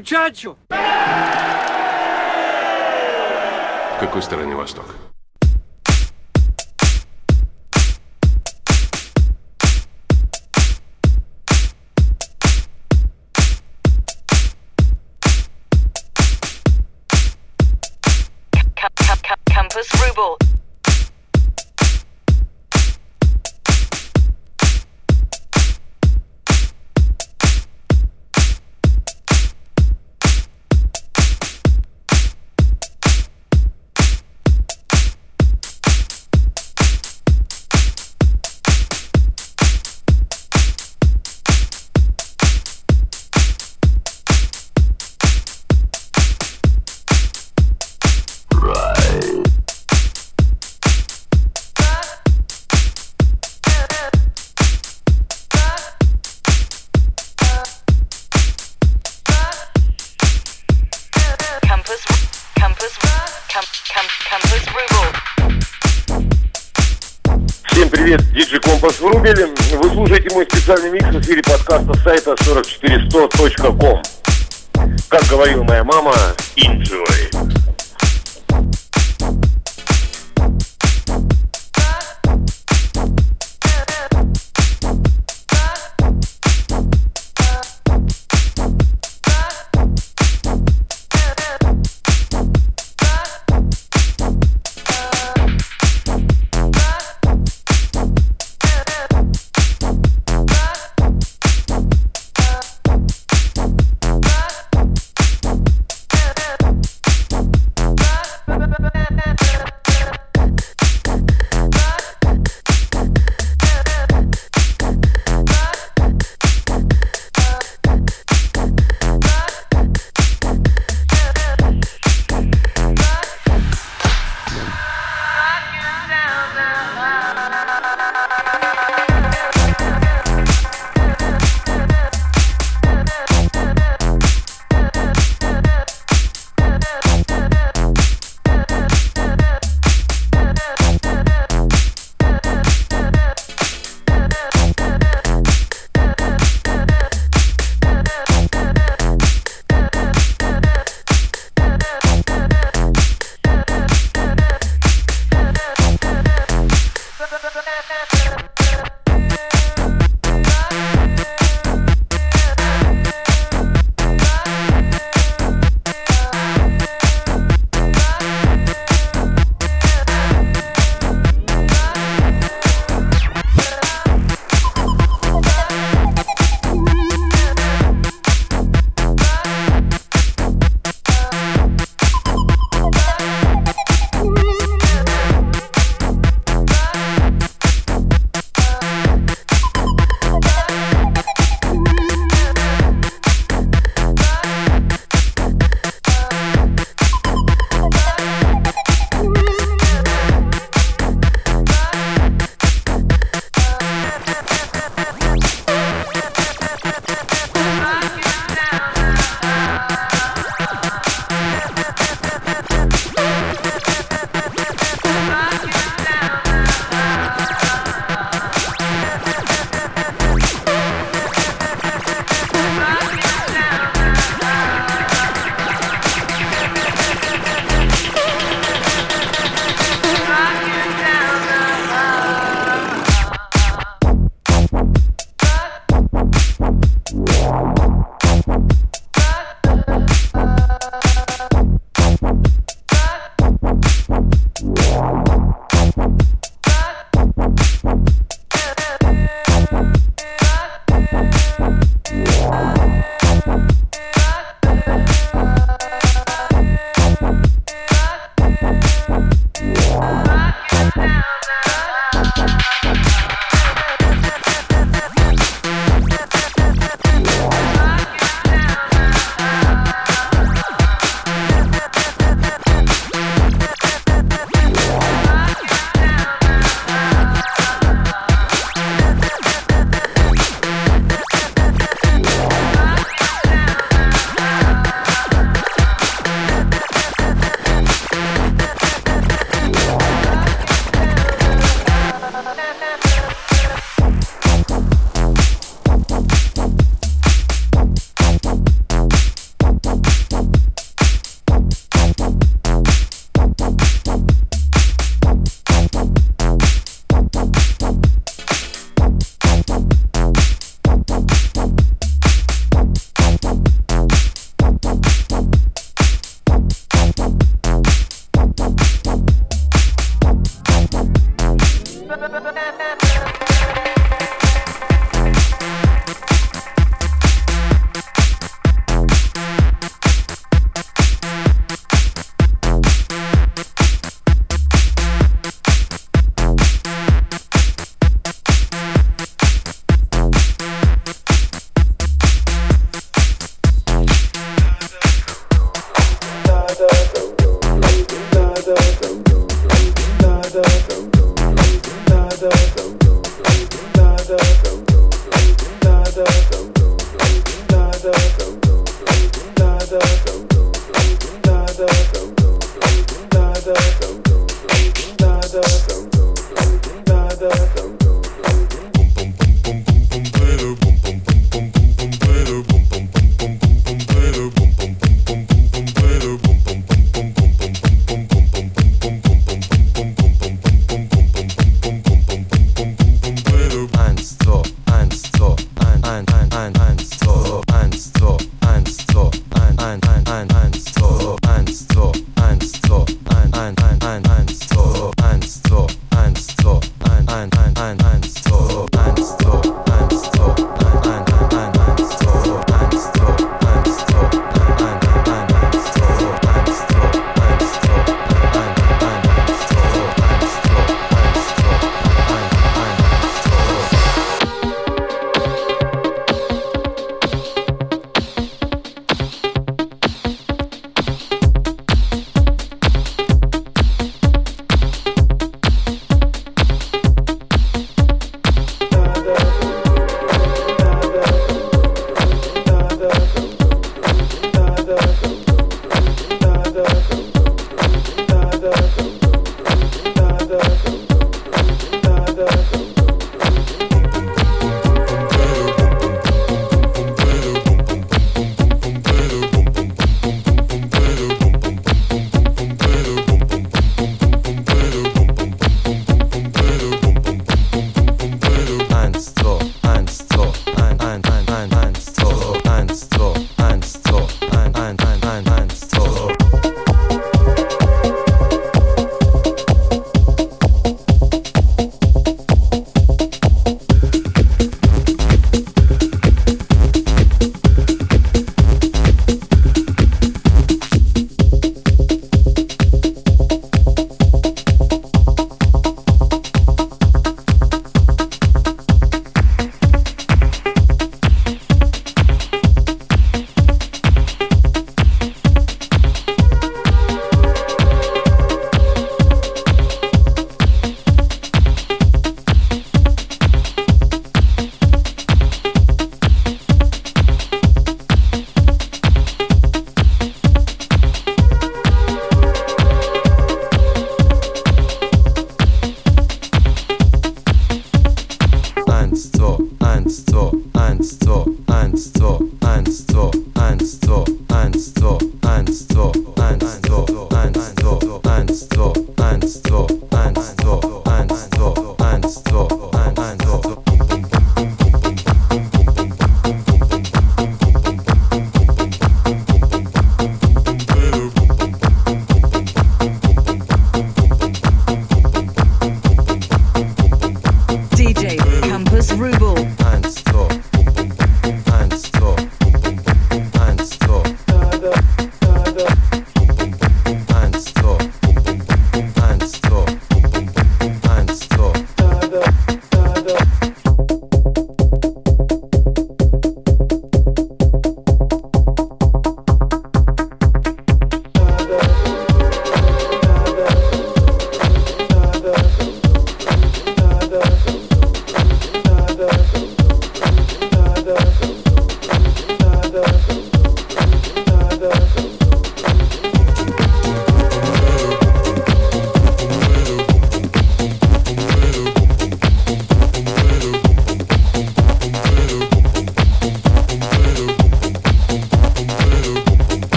muchacho. В какой стороне восток? Campus Ruble. Специальный микс в эфире подкаста сайта 44100.com.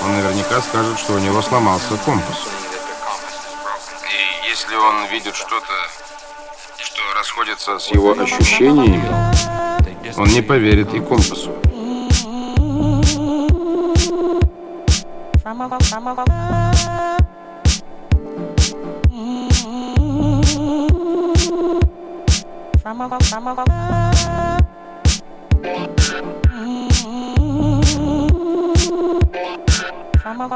Он наверняка скажет, что у него сломался компас. И если он видит что-то, что расходится с его ощущениями, он не поверит и компасу. Thank you. I'm a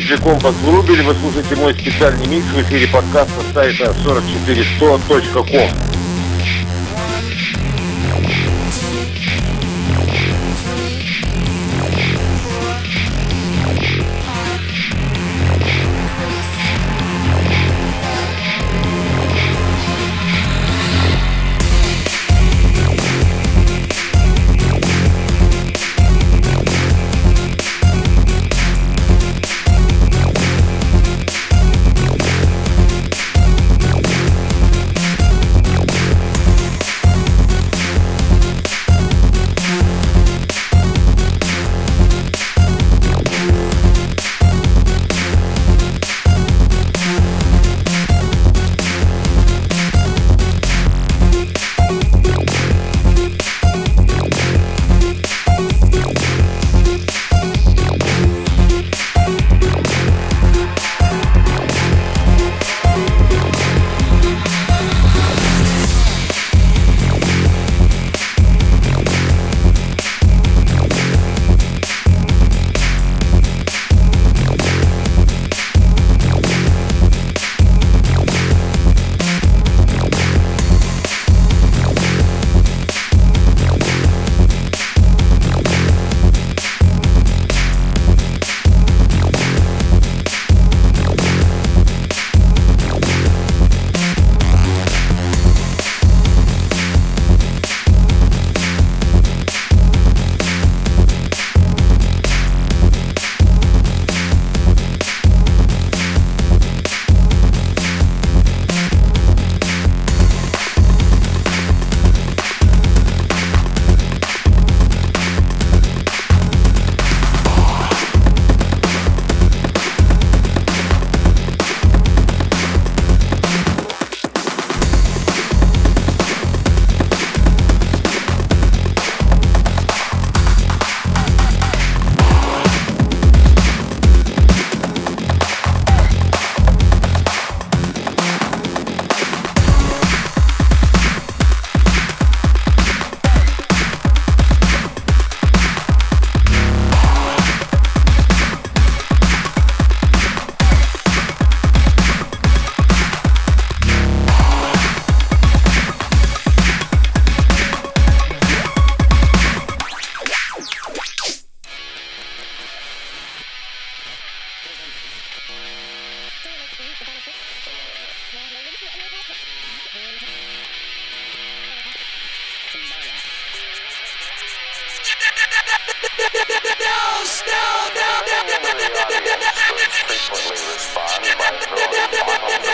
диджей Компас Врубель. Вы слушаете мой специальный микс в эфире подкаста сайта 44100.com. Respond by throwing bottles